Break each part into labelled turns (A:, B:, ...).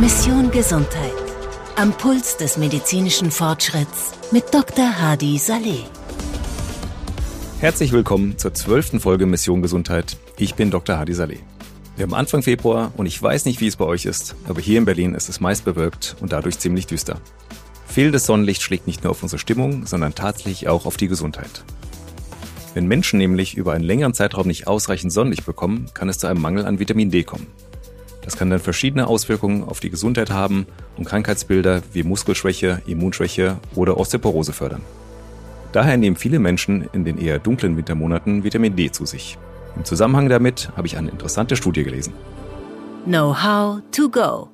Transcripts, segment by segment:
A: Mission Gesundheit. Am Puls des medizinischen Fortschritts mit Dr. Hadi Saleh.
B: Herzlich willkommen zur zwölften Folge Mission Gesundheit. Ich bin Dr. Hadi Saleh. Wir haben Anfang Februar und ich weiß nicht, wie es bei euch ist, aber hier in Berlin ist es meist bewölkt und dadurch ziemlich düster. Fehlendes Sonnenlicht schlägt nicht nur auf unsere Stimmung, sondern tatsächlich auch auf die Gesundheit. Wenn Menschen nämlich über einen längeren Zeitraum nicht ausreichend Sonnenlicht bekommen, kann es zu einem Mangel an Vitamin D kommen. Das kann dann verschiedene Auswirkungen auf die Gesundheit haben und Krankheitsbilder wie Muskelschwäche, Immunschwäche oder Osteoporose fördern. Daher nehmen viele Menschen in den eher dunklen Wintermonaten Vitamin D zu sich. Im Zusammenhang damit habe ich eine interessante Studie gelesen.
A: Know-how to go.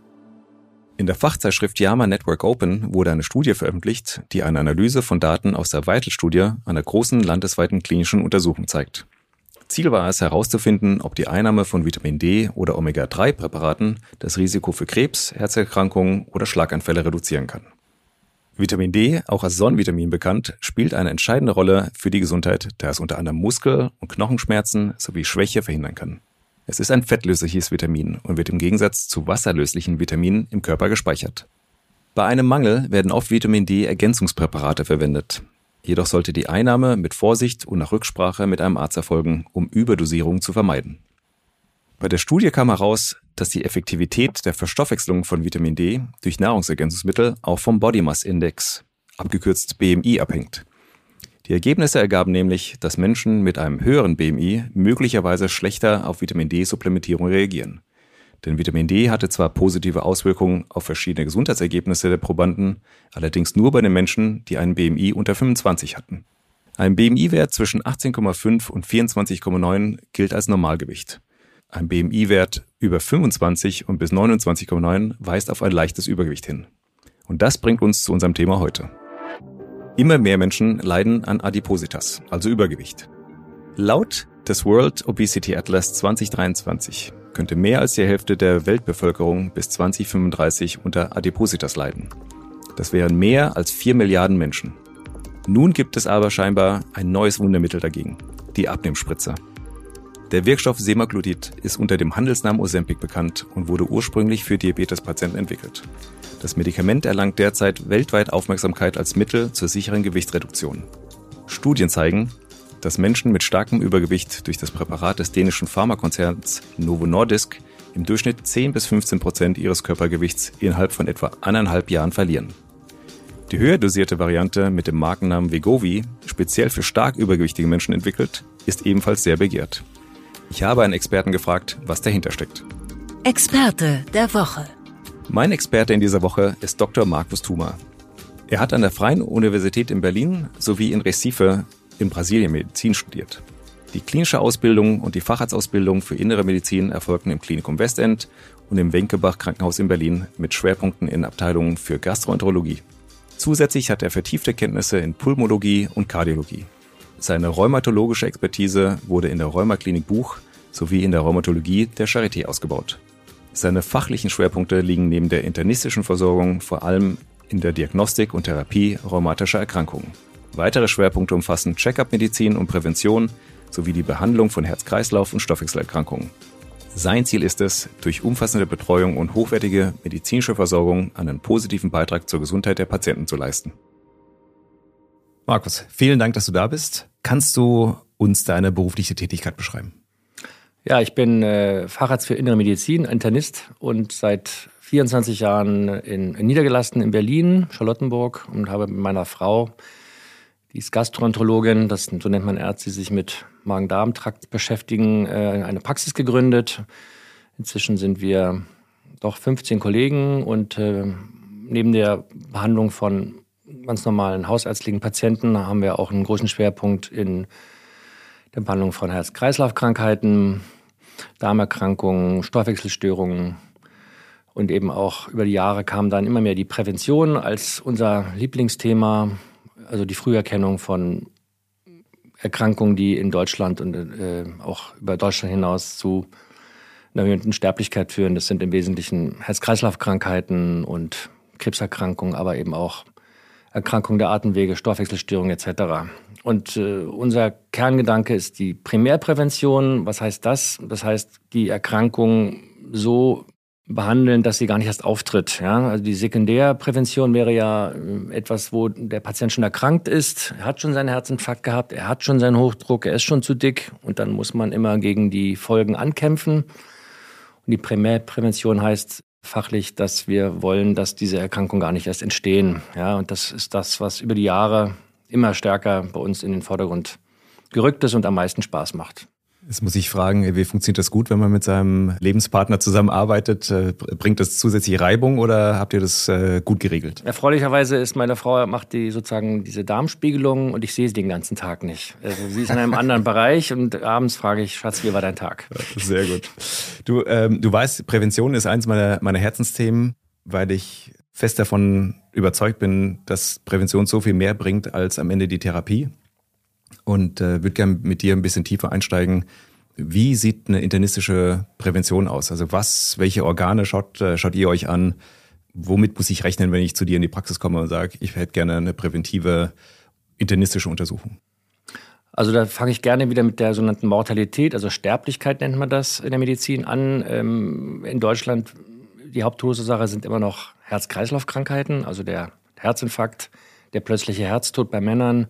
B: In der Fachzeitschrift JAMA Network Open wurde eine Studie veröffentlicht, die eine Analyse von Daten aus der Vital-Studie einer großen landesweiten klinischen Untersuchung zeigt. Ziel war es herauszufinden, ob die Einnahme von Vitamin D oder Omega-3-Präparaten das Risiko für Krebs, Herzerkrankungen oder Schlaganfälle reduzieren kann. Vitamin D, auch als Sonnenvitamin bekannt, spielt eine entscheidende Rolle für die Gesundheit, da es unter anderem Muskel- und Knochenschmerzen sowie Schwäche verhindern kann. Es ist ein fettlösliches Vitamin und wird im Gegensatz zu wasserlöslichen Vitaminen im Körper gespeichert. Bei einem Mangel werden oft Vitamin D-Ergänzungspräparate verwendet. Jedoch sollte die Einnahme mit Vorsicht und nach Rücksprache mit einem Arzt erfolgen, um Überdosierung zu vermeiden. Bei der Studie kam heraus, dass die Effektivität der Verstoffwechslung von Vitamin D durch Nahrungsergänzungsmittel auch vom Body Mass Index, abgekürzt BMI, abhängt. Die Ergebnisse ergaben nämlich, dass Menschen mit einem höheren BMI möglicherweise schlechter auf Vitamin D-Supplementierung reagieren. Denn Vitamin D hatte zwar positive Auswirkungen auf verschiedene Gesundheitsergebnisse der Probanden, allerdings nur bei den Menschen, die einen BMI unter 25 hatten. Ein BMI-Wert zwischen 18,5 und 24,9 gilt als Normalgewicht. Ein BMI-Wert über 25 und bis 29,9 weist auf ein leichtes Übergewicht hin. Und das bringt uns zu unserem Thema heute. Immer mehr Menschen leiden an Adipositas, also Übergewicht. Laut des World Obesity Atlas 2023 könnte mehr als die Hälfte der Weltbevölkerung bis 2035 unter Adipositas leiden. Das wären mehr als 4 Milliarden Menschen. Nun gibt es aber scheinbar ein neues Wundermittel dagegen, die Abnehmspritze. Der Wirkstoff Semaglutid ist unter dem Handelsnamen Ozempic bekannt und wurde ursprünglich für Diabetespatienten entwickelt. Das Medikament erlangt derzeit weltweit Aufmerksamkeit als Mittel zur sicheren Gewichtsreduktion. Studien zeigen, dass Menschen mit starkem Übergewicht durch das Präparat des dänischen Pharmakonzerns Novo Nordisk im Durchschnitt 10 bis 15 Prozent ihres Körpergewichts innerhalb von etwa eineinhalb Jahren verlieren. Die höher dosierte Variante mit dem Markennamen Vegovi, speziell für stark übergewichtige Menschen entwickelt, ist ebenfalls sehr begehrt. Ich habe einen Experten gefragt, was dahinter steckt.
A: Experte der Woche.
B: Mein Experte in dieser Woche ist Dr. Markus Thuma. Er hat an der Freien Universität in Berlin sowie in Recife in Brasilien Medizin studiert. Die klinische Ausbildung und die Facharztausbildung für innere Medizin erfolgten im Klinikum Westend und im Wenkebach Krankenhaus in Berlin mit Schwerpunkten in Abteilungen für Gastroenterologie. Zusätzlich hat er vertiefte Kenntnisse in Pulmologie und Kardiologie. Seine rheumatologische Expertise wurde in der Rheumaklinik Buch sowie in der Rheumatologie der Charité ausgebaut. Seine fachlichen Schwerpunkte liegen neben der internistischen Versorgung vor allem in der Diagnostik und Therapie rheumatischer Erkrankungen. Weitere Schwerpunkte umfassen Check-up-Medizin und Prävention sowie die Behandlung von Herz-Kreislauf- und Stoffwechselerkrankungen. Sein Ziel ist es, durch umfassende Betreuung und hochwertige medizinische Versorgung einen positiven Beitrag zur Gesundheit der Patienten zu leisten. Markus, vielen Dank, dass du da bist. Kannst du uns deine berufliche Tätigkeit beschreiben?
C: Ja, ich bin äh, Facharzt für Innere Medizin, Internist und seit 24 Jahren in, in niedergelassen in Berlin, Charlottenburg und habe mit meiner Frau, die ist Gastroenterologin, das, so nennt man Ärzte, die sich mit Magen-Darm-Trakt beschäftigen, äh, eine Praxis gegründet. Inzwischen sind wir doch 15 Kollegen und äh, neben der Behandlung von ganz normalen hausärztlichen Patienten haben wir auch einen großen Schwerpunkt in der Behandlung von Herz-Kreislauf-Krankheiten, Darmerkrankungen, Stoffwechselstörungen. Und eben auch über die Jahre kam dann immer mehr die Prävention als unser Lieblingsthema, also die Früherkennung von Erkrankungen, die in Deutschland und äh, auch über Deutschland hinaus zu einer erhöhten Sterblichkeit führen. Das sind im Wesentlichen Herz-Kreislauf-Krankheiten und Krebserkrankungen, aber eben auch Erkrankungen der Atemwege, Stoffwechselstörungen etc. Und äh, unser Kerngedanke ist die Primärprävention. Was heißt das? Das heißt, die Erkrankung so behandeln, dass sie gar nicht erst auftritt. Ja? Also die Sekundärprävention wäre ja äh, etwas, wo der Patient schon erkrankt ist, er hat schon seinen Herzinfarkt gehabt, er hat schon seinen Hochdruck, er ist schon zu dick und dann muss man immer gegen die Folgen ankämpfen. Und die Primärprävention heißt fachlich, dass wir wollen, dass diese Erkrankungen gar nicht erst entstehen. Ja? Und das ist das, was über die Jahre immer stärker bei uns in den Vordergrund gerückt ist und am meisten Spaß macht.
B: Jetzt muss ich fragen, wie funktioniert das gut, wenn man mit seinem Lebenspartner zusammenarbeitet? Äh, bringt das zusätzliche Reibung oder habt ihr das äh, gut geregelt?
C: Erfreulicherweise ist meine Frau, macht die sozusagen diese Darmspiegelung und ich sehe sie den ganzen Tag nicht. Also sie ist in einem anderen Bereich und abends frage ich, Schatz, wie war dein Tag?
B: Sehr gut. Du, ähm, du weißt, Prävention ist eins meiner, meiner Herzensthemen, weil ich fest davon überzeugt bin, dass Prävention so viel mehr bringt als am Ende die Therapie und äh, würde gerne mit dir ein bisschen tiefer einsteigen. Wie sieht eine internistische Prävention aus? Also was, welche Organe schaut, äh, schaut ihr euch an? Womit muss ich rechnen, wenn ich zu dir in die Praxis komme und sage, ich hätte gerne eine präventive internistische Untersuchung?
C: Also da fange ich gerne wieder mit der sogenannten Mortalität, also Sterblichkeit nennt man das in der Medizin an. Ähm, in Deutschland die Haupttodesursache sind immer noch Herz-Kreislauf-Krankheiten, also der Herzinfarkt, der plötzliche Herztod bei Männern,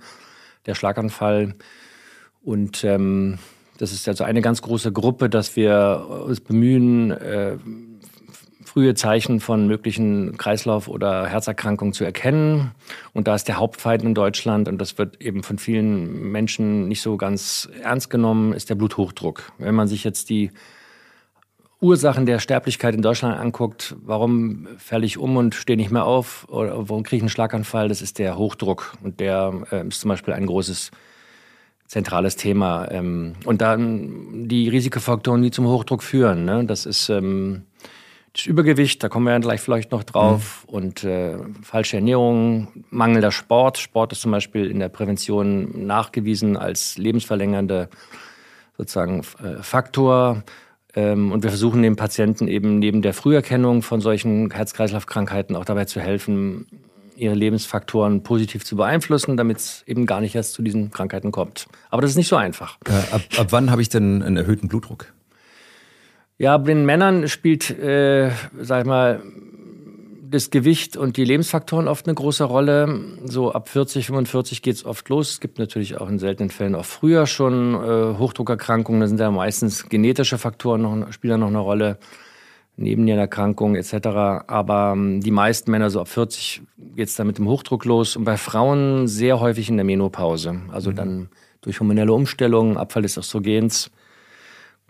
C: der Schlaganfall. Und ähm, das ist also eine ganz große Gruppe, dass wir uns bemühen, äh, frühe Zeichen von möglichen Kreislauf- oder Herzerkrankungen zu erkennen. Und da ist der Hauptfeind in Deutschland, und das wird eben von vielen Menschen nicht so ganz ernst genommen, ist der Bluthochdruck. Wenn man sich jetzt die Ursachen der Sterblichkeit in Deutschland anguckt, warum falle ich um und stehe nicht mehr auf oder warum kriege ich einen Schlaganfall, das ist der Hochdruck. Und der äh, ist zum Beispiel ein großes zentrales Thema. Ähm, und dann die Risikofaktoren, die zum Hochdruck führen. Ne? Das ist ähm, das Übergewicht, da kommen wir ja gleich vielleicht noch drauf. Mhm. Und äh, falsche Ernährung, mangelnder Sport. Sport ist zum Beispiel in der Prävention nachgewiesen als lebensverlängernde sozusagen äh, Faktor. Ähm, und wir versuchen den Patienten eben neben der Früherkennung von solchen Herz-Kreislauf-Krankheiten auch dabei zu helfen, ihre Lebensfaktoren positiv zu beeinflussen, damit es eben gar nicht erst zu diesen Krankheiten kommt. Aber das ist nicht so einfach.
B: Äh, ab, ab, wann habe ich denn einen erhöhten Blutdruck?
C: Ja, bei den Männern spielt, äh, sag ich mal, das Gewicht und die Lebensfaktoren oft eine große Rolle. So ab 40, 45 geht es oft los. Es gibt natürlich auch in seltenen Fällen auch früher schon äh, Hochdruckerkrankungen. Da sind ja meistens genetische Faktoren noch, spielen noch eine Rolle. Nebennierenerkrankungen etc. Aber ähm, die meisten Männer, so ab 40, geht es dann mit dem Hochdruck los. Und bei Frauen sehr häufig in der Menopause. Also mhm. dann durch hormonelle Umstellungen, Abfall des Östrogens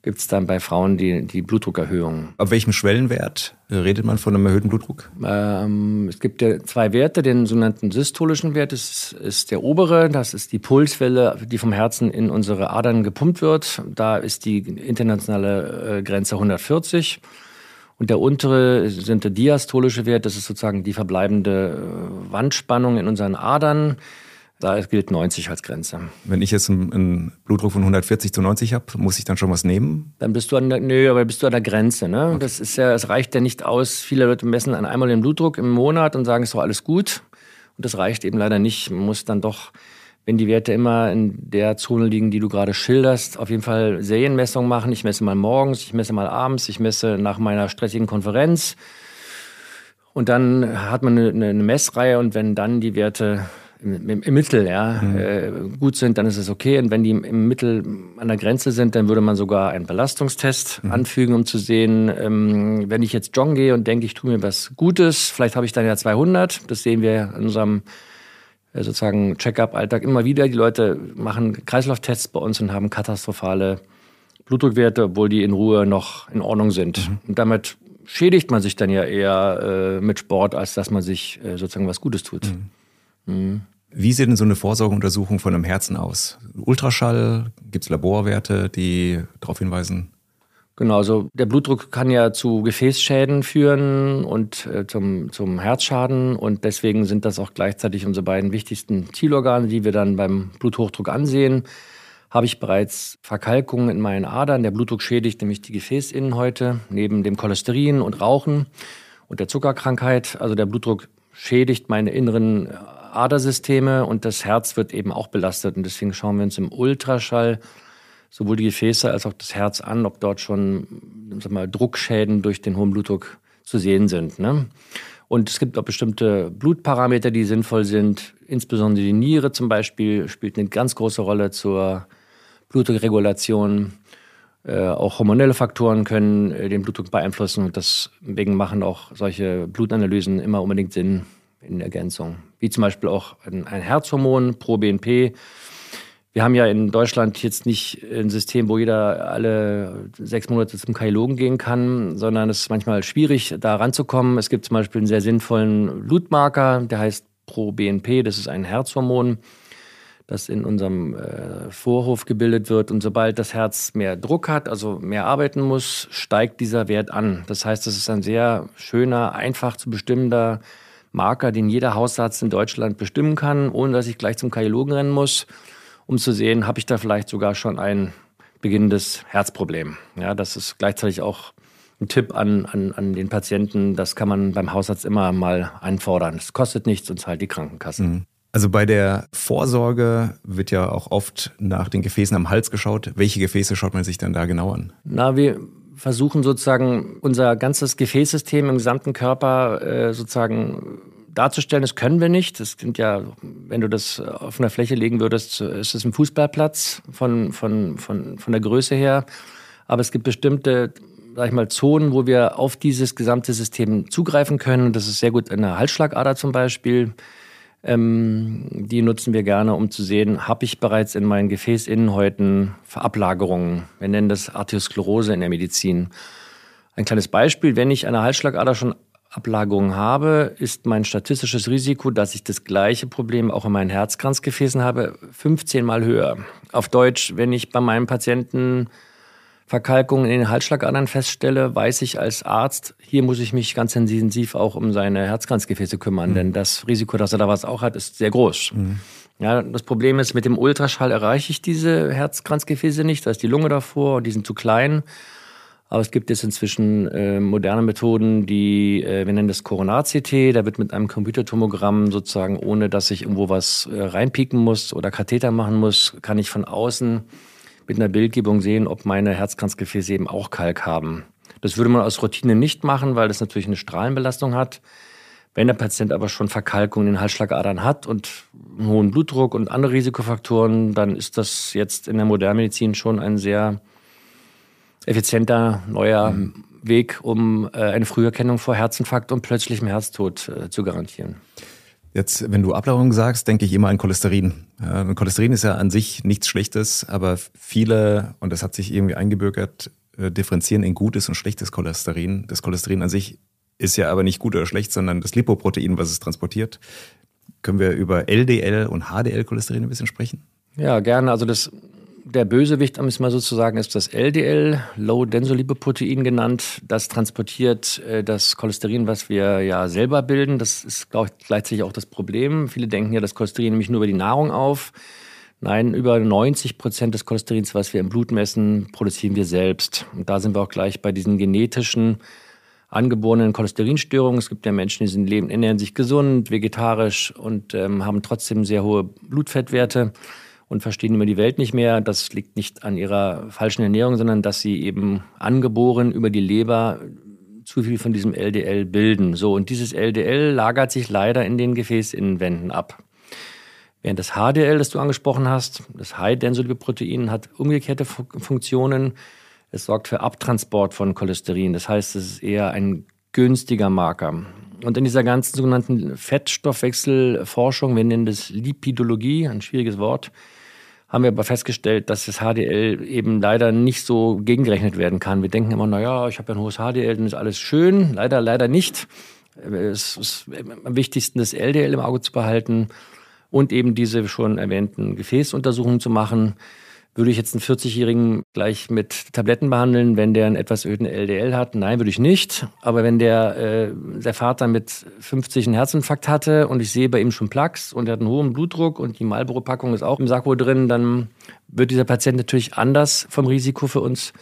C: gibt es dann bei Frauen die, die Blutdruckerhöhung.
B: Ab welchem Schwellenwert redet man von einem erhöhten Blutdruck?
C: Ähm, es gibt ja zwei Werte, den sogenannten systolischen Wert, das ist der obere, das ist die Pulswelle, die vom Herzen in unsere Adern gepumpt wird. Da ist die internationale äh, Grenze 140. Und der untere sind der diastolische Wert, das ist sozusagen die verbleibende äh, Wandspannung in unseren Adern. Da gilt 90 als Grenze.
B: Wenn ich jetzt einen, einen Blutdruck von 140 zu 90 habe, muss ich dann schon was nehmen?
C: Dann bist du an der, nö, aber bist du an der Grenze. Ne? Okay. Das ist ja, es reicht ja nicht aus. Viele Leute messen an einmal den Blutdruck im Monat und sagen, es ist doch alles gut. Und das reicht eben leider nicht. Man muss dann doch, wenn die Werte immer in der Zone liegen, die du gerade schilderst, auf jeden Fall Serienmessungen machen. Ich messe mal morgens, ich messe mal abends, ich messe nach meiner stressigen Konferenz. Und dann hat man eine, eine Messreihe und wenn dann die Werte im, im Mittel ja, mhm. äh, gut sind, dann ist es okay. Und wenn die im Mittel an der Grenze sind, dann würde man sogar einen Belastungstest mhm. anfügen, um zu sehen, ähm, wenn ich jetzt joggen gehe und denke, ich tue mir was Gutes, vielleicht habe ich dann ja 200. Das sehen wir in unserem äh, sozusagen Check-up-Alltag immer wieder. Die Leute machen Kreislauftests bei uns und haben katastrophale Blutdruckwerte, obwohl die in Ruhe noch in Ordnung sind. Mhm. Und damit schädigt man sich dann ja eher äh, mit Sport, als dass man sich äh, sozusagen was Gutes tut.
B: Wie sieht denn so eine Vorsorgeuntersuchung von einem Herzen aus? Ultraschall? Gibt es Laborwerte, die darauf hinweisen?
C: Genau, also der Blutdruck kann ja zu Gefäßschäden führen und äh, zum, zum Herzschaden und deswegen sind das auch gleichzeitig unsere beiden wichtigsten Zielorgane, die wir dann beim Bluthochdruck ansehen. Habe ich bereits Verkalkungen in meinen Adern, der Blutdruck schädigt nämlich die Gefäßinnenhäute neben dem Cholesterin und Rauchen und der Zuckerkrankheit. Also der Blutdruck schädigt meine inneren Adersysteme und das Herz wird eben auch belastet. Und deswegen schauen wir uns im Ultraschall sowohl die Gefäße als auch das Herz an, ob dort schon sag mal, Druckschäden durch den hohen Blutdruck zu sehen sind. Ne? Und es gibt auch bestimmte Blutparameter, die sinnvoll sind. Insbesondere die Niere zum Beispiel spielt eine ganz große Rolle zur Blutdruckregulation. Äh, auch hormonelle Faktoren können äh, den Blutdruck beeinflussen und deswegen machen auch solche Blutanalysen immer unbedingt Sinn in Ergänzung. Wie zum Beispiel auch ein, Herzhormon, ProBNP. Wir haben ja in Deutschland jetzt nicht ein System, wo jeder alle sechs Monate zum Kardiologen gehen kann, sondern es ist manchmal schwierig, da ranzukommen. Es gibt zum Beispiel einen sehr sinnvollen Blutmarker, der heißt ProBNP, das ist ein Herzhormon das in unserem äh, Vorhof gebildet wird. Und sobald das Herz mehr Druck hat, also mehr arbeiten muss, steigt dieser Wert an. Das heißt, es ist ein sehr schöner, einfach zu bestimmender Marker, den jeder Hausarzt in Deutschland bestimmen kann, ohne dass ich gleich zum Kardiologen rennen muss, um zu sehen, habe ich da vielleicht sogar schon ein beginnendes Herzproblem. Ja, das ist gleichzeitig auch ein Tipp an, an, an den Patienten. Das kann man beim Hausarzt immer mal einfordern. Es kostet nichts und zahlt die Krankenkasse. Mhm.
B: Also bei der Vorsorge wird ja auch oft nach den Gefäßen am Hals geschaut. Welche Gefäße schaut man sich dann da genau an?
C: Na, wir versuchen sozusagen unser ganzes Gefäßsystem im gesamten Körper äh, sozusagen darzustellen. Das können wir nicht. Das sind ja, wenn du das auf einer Fläche legen würdest, ist es ein Fußballplatz von, von, von, von der Größe her. Aber es gibt bestimmte sag ich mal, Zonen, wo wir auf dieses gesamte System zugreifen können. Das ist sehr gut in der Halsschlagader zum Beispiel. Ähm, die nutzen wir gerne, um zu sehen, habe ich bereits in meinen Gefäßinnenhäuten Verablagerungen. Wir nennen das Arteriosklerose in der Medizin. Ein kleines Beispiel, wenn ich eine Halsschlagader schon Ablagerungen habe, ist mein statistisches Risiko, dass ich das gleiche Problem auch in meinen Herzkranzgefäßen habe, 15 mal höher. Auf Deutsch, wenn ich bei meinem Patienten Verkalkungen in den Halsschlagadern feststelle, weiß ich als Arzt, hier muss ich mich ganz intensiv auch um seine Herzkranzgefäße kümmern, mhm. denn das Risiko, dass er da was auch hat, ist sehr groß. Mhm. Ja, das Problem ist, mit dem Ultraschall erreiche ich diese Herzkranzgefäße nicht, da ist die Lunge davor, die sind zu klein. Aber es gibt jetzt inzwischen äh, moderne Methoden, die, äh, wir nennen das Coronar-CT, da wird mit einem Computertomogramm sozusagen, ohne dass ich irgendwo was äh, reinpieken muss oder Katheter machen muss, kann ich von außen mit einer Bildgebung sehen, ob meine Herzkranzgefäße eben auch Kalk haben. Das würde man aus Routine nicht machen, weil das natürlich eine Strahlenbelastung hat. Wenn der Patient aber schon Verkalkung in den Halsschlagadern hat und einen hohen Blutdruck und andere Risikofaktoren, dann ist das jetzt in der Modernmedizin schon ein sehr effizienter neuer mhm. Weg, um äh, eine Früherkennung vor Herzinfarkt und plötzlichem Herztod äh, zu garantieren.
B: Jetzt, wenn du Ablagerung sagst, denke ich immer an Cholesterin. Ja, Cholesterin ist ja an sich nichts Schlechtes, aber viele, und das hat sich irgendwie eingebürgert, äh, differenzieren in gutes und schlechtes Cholesterin. Das Cholesterin an sich ist ja aber nicht gut oder schlecht, sondern das Lipoprotein, was es transportiert. Können wir über LDL und HDL-Cholesterin ein bisschen sprechen?
C: Ja, gerne. Also das der Bösewicht, um es mal so zu sagen, ist das LDL, Low Densolipoprotein genannt. Das transportiert äh, das Cholesterin, was wir ja selber bilden. Das ist, glaube ich, gleichzeitig auch das Problem. Viele denken ja, das Cholesterin nämlich nur über die Nahrung auf. Nein, über 90 Prozent des Cholesterins, was wir im Blut messen, produzieren wir selbst. Und da sind wir auch gleich bei diesen genetischen angeborenen Cholesterinstörungen. Es gibt ja Menschen, die sind leben, ernähren sich gesund, vegetarisch und ähm, haben trotzdem sehr hohe Blutfettwerte und verstehen immer die Welt nicht mehr. Das liegt nicht an ihrer falschen Ernährung, sondern dass sie eben angeboren über die Leber zu viel von diesem LDL bilden. So, und dieses LDL lagert sich leider in den Gefäßinnenwänden ab. Während das HDL, das du angesprochen hast, das High-Density-Protein, hat umgekehrte Funktionen. Es sorgt für Abtransport von Cholesterin. Das heißt, es ist eher ein günstiger Marker. Und in dieser ganzen sogenannten Fettstoffwechselforschung, wir nennen das Lipidologie, ein schwieriges Wort, haben wir aber festgestellt, dass das HDL eben leider nicht so gegengerechnet werden kann. Wir denken immer, naja, ich habe ja ein hohes HDL, dann ist alles schön. Leider, leider nicht. Es ist am wichtigsten, das LDL im Auge zu behalten und eben diese schon erwähnten Gefäßuntersuchungen zu machen. Würde ich jetzt einen 40-Jährigen gleich mit Tabletten behandeln, wenn der einen etwas erhöhten LDL hat? Nein, würde ich nicht. Aber wenn der, äh, der Vater mit 50 einen Herzinfarkt hatte und ich sehe bei ihm schon Plaques und er hat einen hohen Blutdruck und die Marlboro-Packung ist auch im Sakko drin, dann wird dieser Patient natürlich anders vom Risiko für uns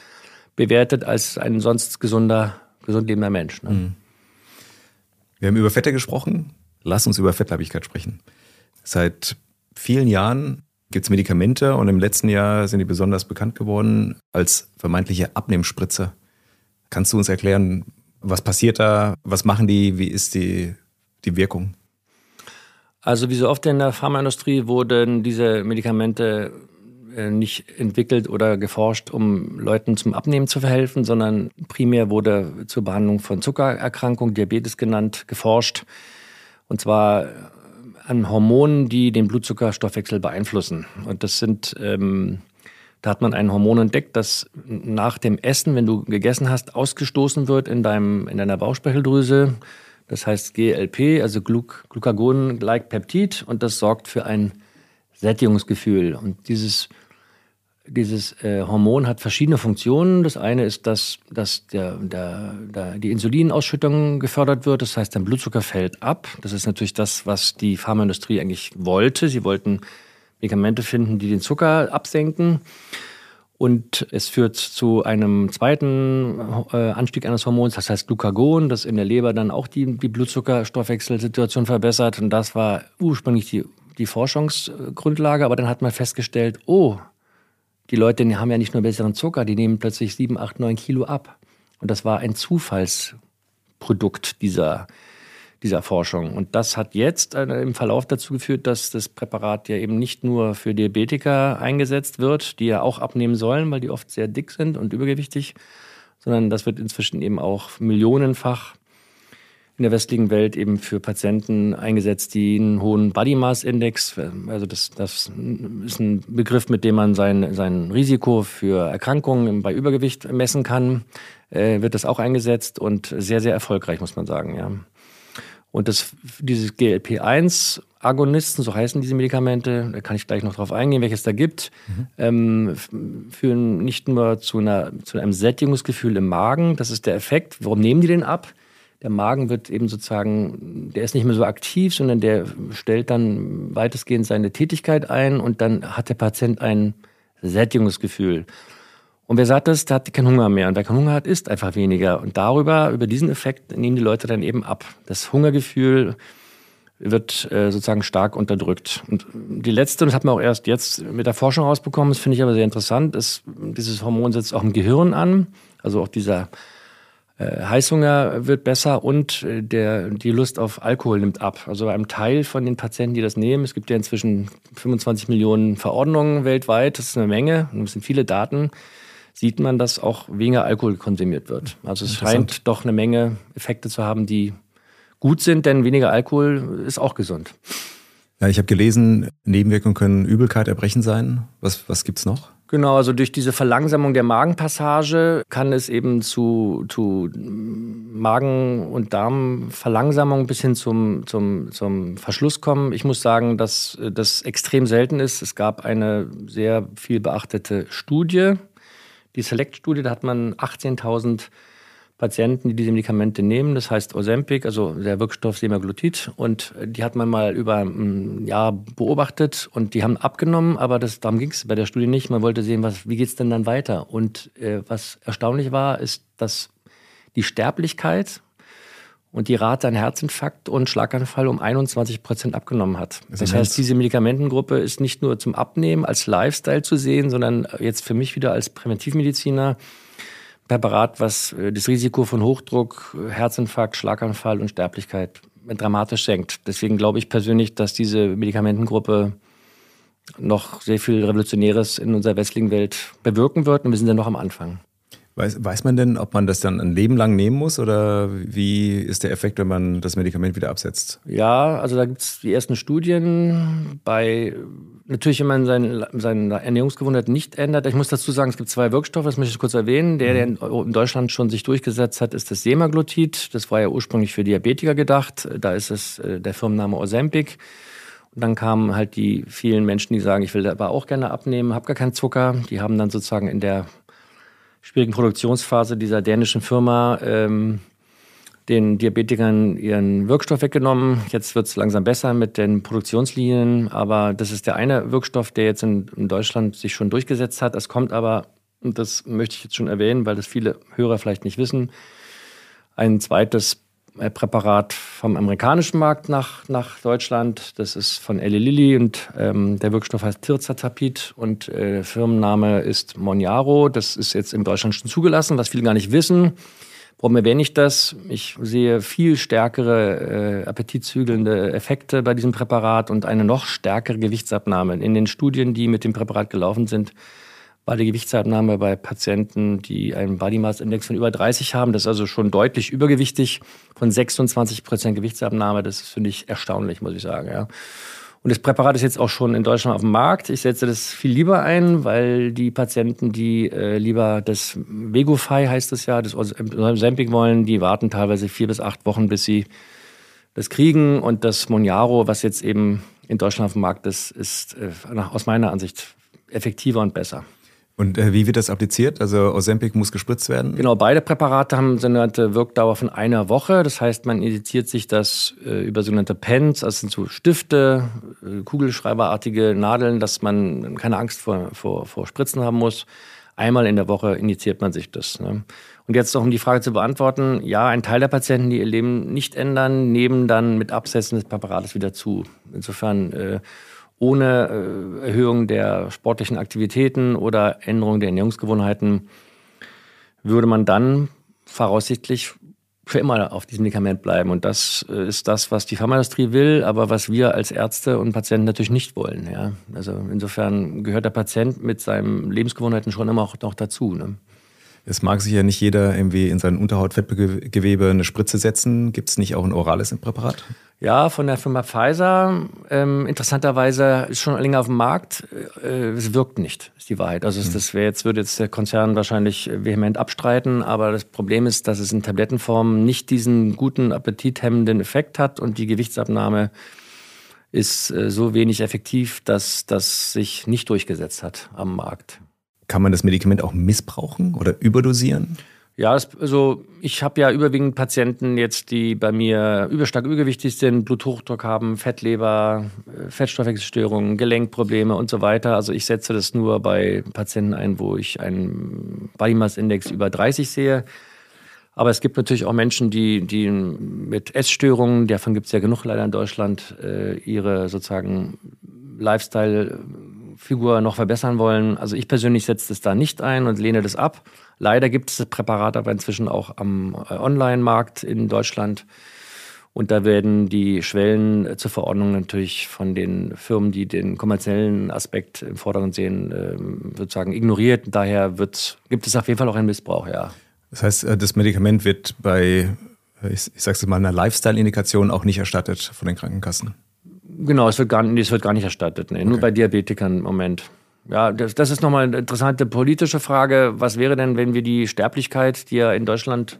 C: bewertet als ein sonst gesunder, gesund lebender Mensch. Ne? Mhm.
B: Wir haben über Fette gesprochen. Lass uns über Fettleibigkeit sprechen. Seit vielen Jahren gibt es Medikamente und im letzten Jahr sind die besonders bekannt geworden als vermeintliche Abnehmspritze. Kannst du uns erklären, was passiert da? Was machen die? Wie ist die, die Wirkung?
C: Also wie so oft in der Pharmaindustrie wurden diese Medikamente äh, nicht entwickelt oder geforscht, um Leuten zum Abnehmen zu verhelfen, sondern primär wurde zur Behandlung von Zuckererkrankung, Diabetes genannt, geforscht. Und zwar an Hormonen, die den Blutzuckerstoffwechsel beeinflussen. Und das sind, ähm, da hat man ein Hormon entdeckt, das nach dem Essen, wenn du gegessen hast, ausgestoßen wird in, deinem, in deiner Bauchspeicheldrüse. Das heißt GLP, also Gluc Glucagon-like Peptid. Und das sorgt für ein Sättigungsgefühl. Und dieses dieses äh, Hormon hat verschiedene Funktionen. Das eine ist, dass, dass der, der, der, die Insulinausschüttung gefördert wird. Das heißt, dein Blutzucker fällt ab. Das ist natürlich das, was die Pharmaindustrie eigentlich wollte. Sie wollten Medikamente finden, die den Zucker absenken. Und es führt zu einem zweiten äh, Anstieg eines Hormons, das heißt Glucagon, das in der Leber dann auch die, die Blutzuckerstoffwechselsituation verbessert. Und das war ursprünglich die, die Forschungsgrundlage. Aber dann hat man festgestellt, oh, die Leute die haben ja nicht nur besseren Zucker, die nehmen plötzlich sieben, acht, neun Kilo ab. Und das war ein Zufallsprodukt dieser, dieser Forschung. Und das hat jetzt äh, im Verlauf dazu geführt, dass das Präparat ja eben nicht nur für Diabetiker eingesetzt wird, die ja auch abnehmen sollen, weil die oft sehr dick sind und übergewichtig, sondern das wird inzwischen eben auch millionenfach in der westlichen Welt eben für Patienten eingesetzt, die einen hohen Body Mass Index, also das, das ist ein Begriff, mit dem man sein, sein Risiko für Erkrankungen bei Übergewicht messen kann, äh, wird das auch eingesetzt und sehr, sehr erfolgreich, muss man sagen, ja. Und das, dieses GLP-1 Agonisten, so heißen diese Medikamente, da kann ich gleich noch drauf eingehen, welches da gibt, mhm. ähm, führen nicht nur zu, einer, zu einem Sättigungsgefühl im Magen, das ist der Effekt. Warum nehmen die den ab? Der Magen wird eben sozusagen, der ist nicht mehr so aktiv, sondern der stellt dann weitestgehend seine Tätigkeit ein und dann hat der Patient ein Sättigungsgefühl. Und wer sagt das, der hat keinen Hunger mehr. Und wer keinen Hunger hat, isst einfach weniger. Und darüber, über diesen Effekt nehmen die Leute dann eben ab. Das Hungergefühl wird äh, sozusagen stark unterdrückt. Und die letzte, das hat man auch erst jetzt mit der Forschung rausbekommen, das finde ich aber sehr interessant, ist, dieses Hormon setzt auch im Gehirn an. Also auch dieser Heißhunger wird besser und äh, der, die Lust auf Alkohol nimmt ab. Also bei einem Teil von den Patienten, die das nehmen, es gibt ja inzwischen 25 Millionen Verordnungen weltweit, das ist eine Menge, das sind viele Daten, sieht man, dass auch weniger Alkohol konsumiert wird. Also es scheint doch eine Menge Effekte zu haben, die gut sind, denn weniger Alkohol ist auch gesund.
B: Ja, ich habe gelesen, Nebenwirkungen können Übelkeit, Erbrechen sein. Was, was gibt's noch?
C: Genau, also durch diese Verlangsamung der Magenpassage kann es eben zu, zu Magen- und Darmverlangsamung bis hin zum, zum, zum Verschluss kommen. Ich muss sagen, dass das extrem selten ist. Es gab eine sehr viel beachtete Studie, die Select-Studie, da hat man 18.000 Patienten, die diese Medikamente nehmen. Das heißt Ozempic, also der Wirkstoff Semaglutid. Und die hat man mal über ein Jahr beobachtet und die haben abgenommen, aber das, darum ging es bei der Studie nicht. Man wollte sehen, was, wie geht es denn dann weiter? Und äh, was erstaunlich war, ist, dass die Sterblichkeit und die Rate an Herzinfarkt und Schlaganfall um 21 Prozent abgenommen hat. Das, das heißt, diese Medikamentengruppe ist nicht nur zum Abnehmen als Lifestyle zu sehen, sondern jetzt für mich wieder als Präventivmediziner Präparat, was äh, das Risiko von Hochdruck, Herzinfarkt, Schlaganfall und Sterblichkeit dramatisch senkt. Deswegen glaube ich persönlich, dass diese Medikamentengruppe noch sehr viel Revolutionäres in unserer westlichen Welt bewirken wird und wir sind ja noch am Anfang.
B: Weiß, weiß man denn, ob man das dann ein Leben lang nehmen muss oder wie ist der Effekt, wenn man das Medikament wieder absetzt?
C: Ja, also da gibt es die ersten Studien bei, natürlich, wenn man seine, seine Ernährungsgewohnheit nicht ändert. Ich muss dazu sagen, es gibt zwei Wirkstoffe, das möchte ich kurz erwähnen. Der, der in, in Deutschland schon sich durchgesetzt hat, ist das Semaglutid. Das war ja ursprünglich für Diabetiker gedacht. Da ist es äh, der Firmenname Ozempic. Und dann kamen halt die vielen Menschen, die sagen, ich will aber auch gerne abnehmen, habe gar keinen Zucker. Die haben dann sozusagen in der schwierigen Produktionsphase dieser dänischen Firma ähm, den Diabetikern ihren Wirkstoff weggenommen. Jetzt wird es langsam besser mit den Produktionslinien, aber das ist der eine Wirkstoff, der jetzt in, in Deutschland sich schon durchgesetzt hat. Es kommt aber, und das möchte ich jetzt schon erwähnen, weil das viele Hörer vielleicht nicht wissen, ein zweites Präparat vom amerikanischen Markt nach, nach Deutschland. Das ist von Eli Lilly und ähm, der Wirkstoff heißt Tirzatapid und äh, Firmenname ist Monjaro. Das ist jetzt in Deutschland schon zugelassen, was viele gar nicht wissen. Warum erwähne ich das? Ich sehe viel stärkere äh, appetitzügelnde Effekte bei diesem Präparat und eine noch stärkere Gewichtsabnahme. In den Studien, die mit dem Präparat gelaufen sind, war die Gewichtsabnahme bei Patienten, die einen Body Mass Index von über 30 haben. Das ist also schon deutlich übergewichtig von 26 Prozent Gewichtsabnahme. Das finde ich erstaunlich, muss ich sagen. Ja. Und das Präparat ist jetzt auch schon in Deutschland auf dem Markt. Ich setze das viel lieber ein, weil die Patienten, die äh, lieber das Vegofy heißt es ja, das Ozempic wollen, die warten teilweise vier bis acht Wochen, bis sie das kriegen. Und das Monjaro, was jetzt eben in Deutschland auf dem Markt ist, ist äh, aus meiner Ansicht effektiver und besser.
B: Und äh, wie wird das appliziert? Also Ozempic muss gespritzt werden?
C: Genau, beide Präparate haben sogenannte Wirkdauer von einer Woche. Das heißt, man injiziert sich das äh, über sogenannte Pens, das sind so Stifte, äh, kugelschreiberartige Nadeln, dass man keine Angst vor, vor, vor Spritzen haben muss. Einmal in der Woche injiziert man sich das. Ne? Und jetzt noch, um die Frage zu beantworten, ja, ein Teil der Patienten, die ihr Leben nicht ändern, nehmen dann mit Absetzen des Präparates wieder zu. Insofern äh, ohne äh, Erhöhung der sportlichen Aktivitäten oder Änderung der Ernährungsgewohnheiten würde man dann voraussichtlich für immer auf diesem Medikament bleiben. Und das äh, ist das, was die Pharmaindustrie will, aber was wir als Ärzte und Patienten natürlich nicht wollen. Ja? Also insofern gehört der Patient mit seinen Lebensgewohnheiten schon immer auch noch dazu. Ne?
B: Es mag sich ja nicht jeder irgendwie in sein Unterhautfettgewebe eine Spritze setzen. Gibt es nicht auch ein orales Präparat?
C: Ja, von der Firma Pfizer. Ähm, interessanterweise ist schon länger auf dem Markt. Äh, es wirkt nicht, ist die Wahrheit. Also mhm. das wäre jetzt würde jetzt der Konzern wahrscheinlich vehement abstreiten. Aber das Problem ist, dass es in Tablettenform nicht diesen guten appetithemmenden Effekt hat und die Gewichtsabnahme ist äh, so wenig effektiv, dass das sich nicht durchgesetzt hat am Markt.
B: Kann man das Medikament auch missbrauchen oder überdosieren?
C: Ja, das, also ich habe ja überwiegend Patienten jetzt, die bei mir überstark übergewichtig sind, Bluthochdruck haben, Fettleber, äh, Fettstoffwechselstörungen, Gelenkprobleme und so weiter. Also ich setze das nur bei Patienten ein, wo ich einen Body Mass Index über 30 sehe. Aber es gibt natürlich auch Menschen, die, die mit Essstörungen, davon gibt es ja genug leider in Deutschland, äh, ihre sozusagen Lifestyle Figur noch verbessern wollen. Also ich persönlich setze das da nicht ein und lehne das ab. Leider gibt es das Präparat aber inzwischen auch am äh, Online-Markt in Deutschland. Und da werden die Schwellen zur Verordnung natürlich von den Firmen, die den kommerziellen Aspekt im Vordergrund sehen, ähm, sozusagen ignoriert. Daher wird, gibt es auf jeden Fall auch einen Missbrauch, ja.
B: Das heißt, äh, das Medikament wird bei, ich, ich sage es mal, einer Lifestyle-Indikation auch nicht erstattet von den Krankenkassen?
C: Genau, es wird gar, es wird gar nicht erstattet. Nee. Okay. Nur bei Diabetikern im Moment. Ja, das, das ist nochmal eine interessante politische Frage. Was wäre denn, wenn wir die Sterblichkeit, die ja in Deutschland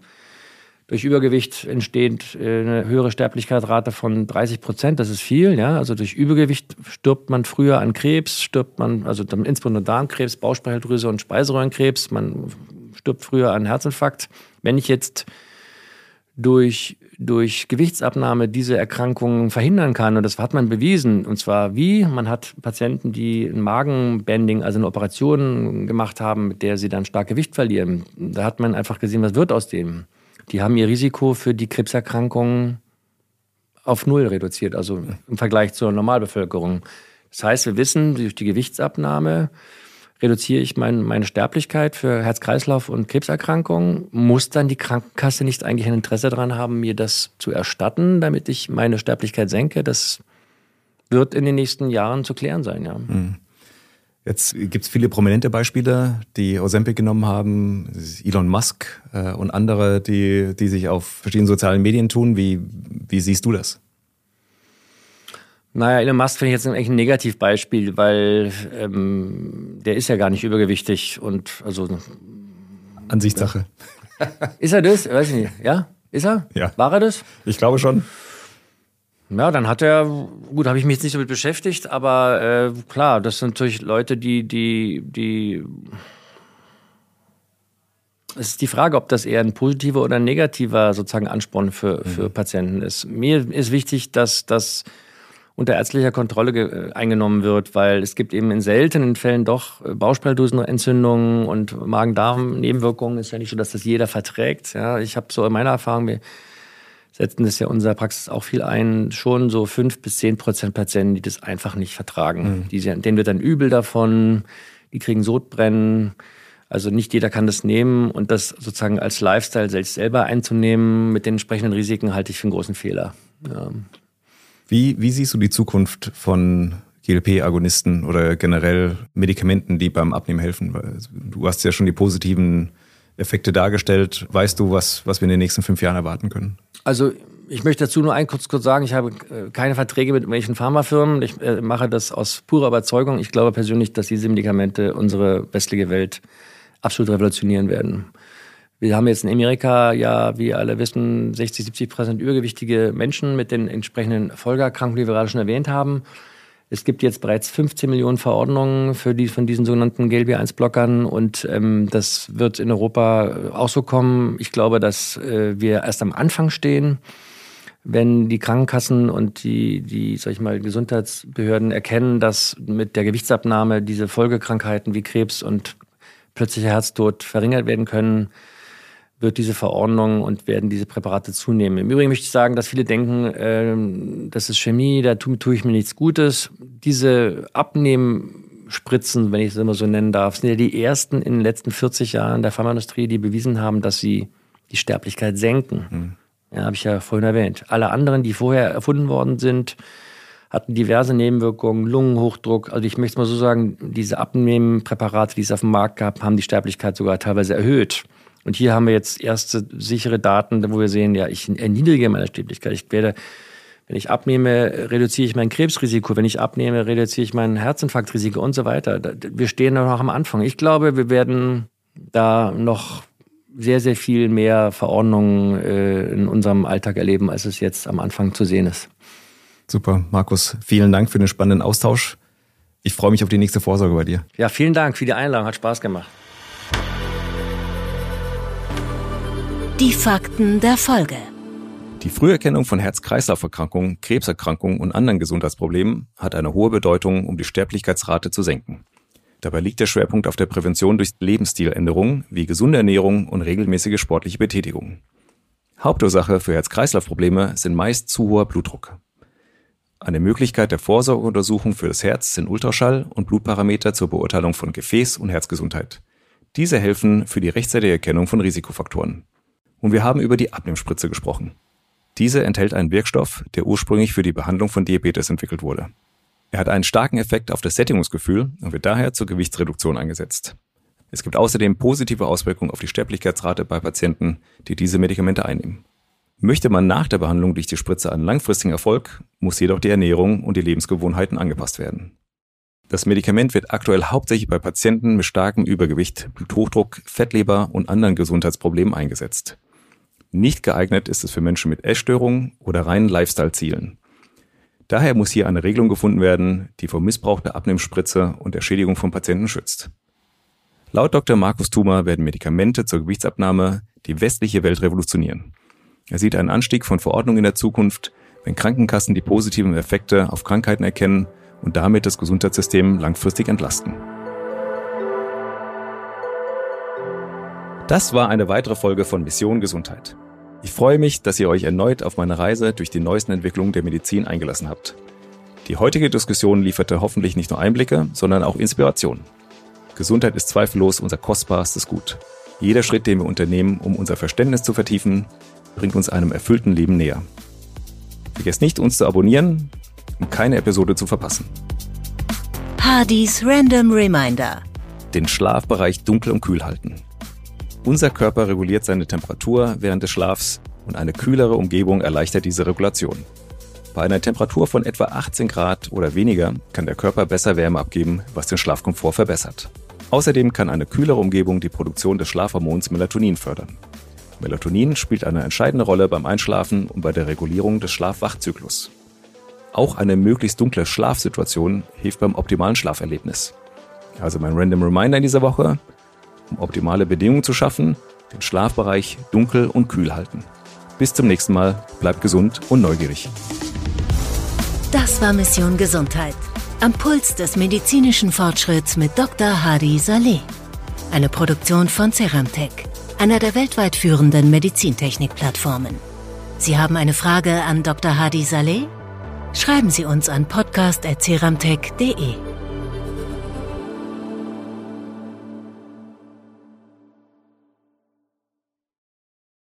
C: durch Übergewicht entsteht, äh, eine höhere Sterblichkeitsrate von 30 Prozent, das ist viel, ja. Also durch Übergewicht stirbt man früher an Krebs, stirbt man, also insbesondere Darmkrebs, Bauchspeicheldrüse und Speiseröhrenkrebs, man stirbt früher an Herzinfarkt. Wenn ich jetzt durch durch Gewichtsabnahme diese Erkrankungen verhindern kann. Und das hat man bewiesen. Und zwar wie? Man hat Patienten, die ein Magenbending, also eine Operation gemacht haben, mit der sie dann stark Gewicht verlieren. Da hat man einfach gesehen, was wird aus dem. Die haben ihr Risiko für die Krebserkrankungen auf Null reduziert, also im Vergleich zur Normalbevölkerung. Das heißt, wir wissen, durch die Gewichtsabnahme reduziere ich mein, meine Sterblichkeit für Herz-Kreislauf- und Krebserkrankungen. Muss dann die Krankenkasse nicht eigentlich ein Interesse daran haben, mir das zu erstatten, damit ich meine Sterblichkeit senke? Das wird in den nächsten Jahren zu klären sein, ja. Hm.
B: Jetzt gibt es viele prominente Beispiele, die Ozempic genommen haben, Elon Musk äh, und andere, die, die sich auf verschiedenen sozialen Medien tun. Wie, wie siehst du das?
C: Naja, Elon Musk finde ich jetzt eigentlich ein Negativbeispiel, weil ähm, der ist ja gar nicht übergewichtig und also.
B: Ansichtssache.
C: Ist er das? Weiß ich nicht. Ja? Ist er?
B: Ja.
C: War er das?
B: Ich glaube schon.
C: Ja, dann hat er, gut, habe ich mich jetzt nicht damit beschäftigt, aber äh, klar, das sind natürlich Leute, die, die, die. Es ist die Frage, ob das eher ein positiver oder ein negativer sozusagen Ansporn für, für mhm. Patienten ist. Mir ist wichtig, dass, dass unter ärztlicher Kontrolle äh, eingenommen wird, weil es gibt eben in seltenen Fällen doch äh, Bauchspeicheldrüsenentzündungen und Magen-Darm-Nebenwirkungen. Ist ja nicht so, dass das jeder verträgt. Ja, ich habe so in meiner Erfahrung setzen das ja in unserer Praxis auch viel ein, schon so fünf bis zehn Prozent Patienten, die das einfach nicht vertragen. Mhm. Die, denen wird dann übel davon, die kriegen Sodbrennen. Also nicht jeder kann das nehmen und das sozusagen als Lifestyle selbst selber einzunehmen mit den entsprechenden Risiken halte ich für einen großen Fehler. Ja.
B: Wie, wie siehst du die Zukunft von GLP-Agonisten oder generell Medikamenten, die beim Abnehmen helfen? Du hast ja schon die positiven Effekte dargestellt. Weißt du, was, was wir in den nächsten fünf Jahren erwarten können?
C: Also ich möchte dazu nur ein kurz, kurz sagen, ich habe äh, keine Verträge mit irgendwelchen Pharmafirmen. Ich äh, mache das aus purer Überzeugung. Ich glaube persönlich, dass diese Medikamente unsere westliche Welt absolut revolutionieren werden. Wir haben jetzt in Amerika ja, wie alle wissen, 60, 70 Prozent übergewichtige Menschen mit den entsprechenden Folgeerkrankungen, die wir gerade schon erwähnt haben. Es gibt jetzt bereits 15 Millionen Verordnungen für die von diesen sogenannten GLB1-Blockern und ähm, das wird in Europa auch so kommen. Ich glaube, dass äh, wir erst am Anfang stehen, wenn die Krankenkassen und die, die, sag ich mal, Gesundheitsbehörden erkennen, dass mit der Gewichtsabnahme diese Folgekrankheiten wie Krebs und plötzlicher Herztod verringert werden können wird diese Verordnung und werden diese Präparate zunehmen. Im Übrigen möchte ich sagen, dass viele denken, ähm, das ist Chemie, da tue, tue ich mir nichts Gutes. Diese Abnehmspritzen, wenn ich es immer so nennen darf, sind ja die ersten in den letzten 40 Jahren der Pharmaindustrie, die bewiesen haben, dass sie die Sterblichkeit senken. Mhm. Ja, habe ich ja vorhin erwähnt. Alle anderen, die vorher erfunden worden sind, hatten diverse Nebenwirkungen, Lungenhochdruck. Also ich möchte es mal so sagen, diese Abnehmpräparate, die es auf dem Markt gab, haben die Sterblichkeit sogar teilweise erhöht. Und hier haben wir jetzt erste sichere Daten, wo wir sehen, ja, ich erniedrige meine Sterblichkeit. Ich werde, wenn ich abnehme, reduziere ich mein Krebsrisiko. Wenn ich abnehme, reduziere ich mein Herzinfarktrisiko und so weiter. Wir stehen noch am Anfang. Ich glaube, wir werden da noch sehr, sehr viel mehr Verordnungen äh, in unserem Alltag erleben, als es jetzt am Anfang zu sehen ist.
B: Super, Markus. Vielen Dank für den spannenden Austausch. Ich freue mich auf die nächste Vorsorge bei dir.
C: Ja, vielen Dank für die Einladung. Hat Spaß gemacht.
A: Die Fakten der Folge.
B: Die Früherkennung von Herz-Kreislauf-Erkrankungen, Krebserkrankungen und anderen Gesundheitsproblemen hat eine hohe Bedeutung, um die Sterblichkeitsrate zu senken. Dabei liegt der Schwerpunkt auf der Prävention durch Lebensstiländerungen wie gesunde Ernährung und regelmäßige sportliche Betätigung. Hauptursache für Herz-Kreislauf-Probleme sind meist zu hoher Blutdruck. Eine Möglichkeit der Vorsorgeuntersuchung für das Herz sind Ultraschall und Blutparameter zur Beurteilung von Gefäß- und Herzgesundheit. Diese helfen für die rechtzeitige Erkennung von Risikofaktoren. Und wir haben über die Abnehmspritze gesprochen. Diese enthält einen Wirkstoff, der ursprünglich für die Behandlung von Diabetes entwickelt wurde. Er hat einen starken Effekt auf das Sättigungsgefühl und wird daher zur Gewichtsreduktion eingesetzt. Es gibt außerdem positive Auswirkungen auf die Sterblichkeitsrate bei Patienten, die diese Medikamente einnehmen. Möchte man nach der Behandlung durch die Spritze einen langfristigen Erfolg, muss jedoch die Ernährung und die Lebensgewohnheiten angepasst werden. Das Medikament wird aktuell hauptsächlich bei Patienten mit starkem Übergewicht, Bluthochdruck, Fettleber und anderen Gesundheitsproblemen eingesetzt. Nicht geeignet ist es für Menschen mit Essstörungen oder reinen Lifestyle-Zielen. Daher muss hier eine Regelung gefunden werden, die vor Missbrauch der Abnehmspritze und der Schädigung von Patienten schützt. Laut Dr. Markus Thuma werden Medikamente zur Gewichtsabnahme die westliche Welt revolutionieren. Er sieht einen Anstieg von Verordnungen in der Zukunft, wenn Krankenkassen die positiven Effekte auf Krankheiten erkennen und damit das Gesundheitssystem langfristig entlasten. Das war eine weitere Folge von Mission Gesundheit. Ich freue mich, dass ihr euch erneut auf meine Reise durch die neuesten Entwicklungen der Medizin eingelassen habt. Die heutige Diskussion lieferte hoffentlich nicht nur Einblicke, sondern auch Inspiration. Gesundheit ist zweifellos unser kostbarstes Gut. Jeder Schritt, den wir unternehmen, um unser Verständnis zu vertiefen, bringt uns einem erfüllten Leben näher. Vergesst nicht, uns zu abonnieren, um keine Episode zu verpassen.
A: Hardys Random Reminder.
B: Den Schlafbereich dunkel und kühl halten. Unser Körper reguliert seine Temperatur während des Schlafs und eine kühlere Umgebung erleichtert diese Regulation. Bei einer Temperatur von etwa 18 Grad oder weniger kann der Körper besser Wärme abgeben, was den Schlafkomfort verbessert. Außerdem kann eine kühlere Umgebung die Produktion des Schlafhormons Melatonin fördern. Melatonin spielt eine entscheidende Rolle beim Einschlafen und bei der Regulierung des Schlaf-Wach-Zyklus. Auch eine möglichst dunkle Schlafsituation hilft beim optimalen Schlaferlebnis. Also mein Random Reminder in dieser Woche, um optimale Bedingungen zu schaffen, den Schlafbereich dunkel und kühl halten. Bis zum nächsten Mal, bleibt gesund und neugierig.
A: Das war Mission Gesundheit. Am Puls des medizinischen Fortschritts mit Dr. Hadi Saleh. Eine Produktion von Ceramtech, einer der weltweit führenden Medizintechnikplattformen. Sie haben eine Frage an Dr. Hadi Saleh? Schreiben Sie uns an podcast.ceramtech.de.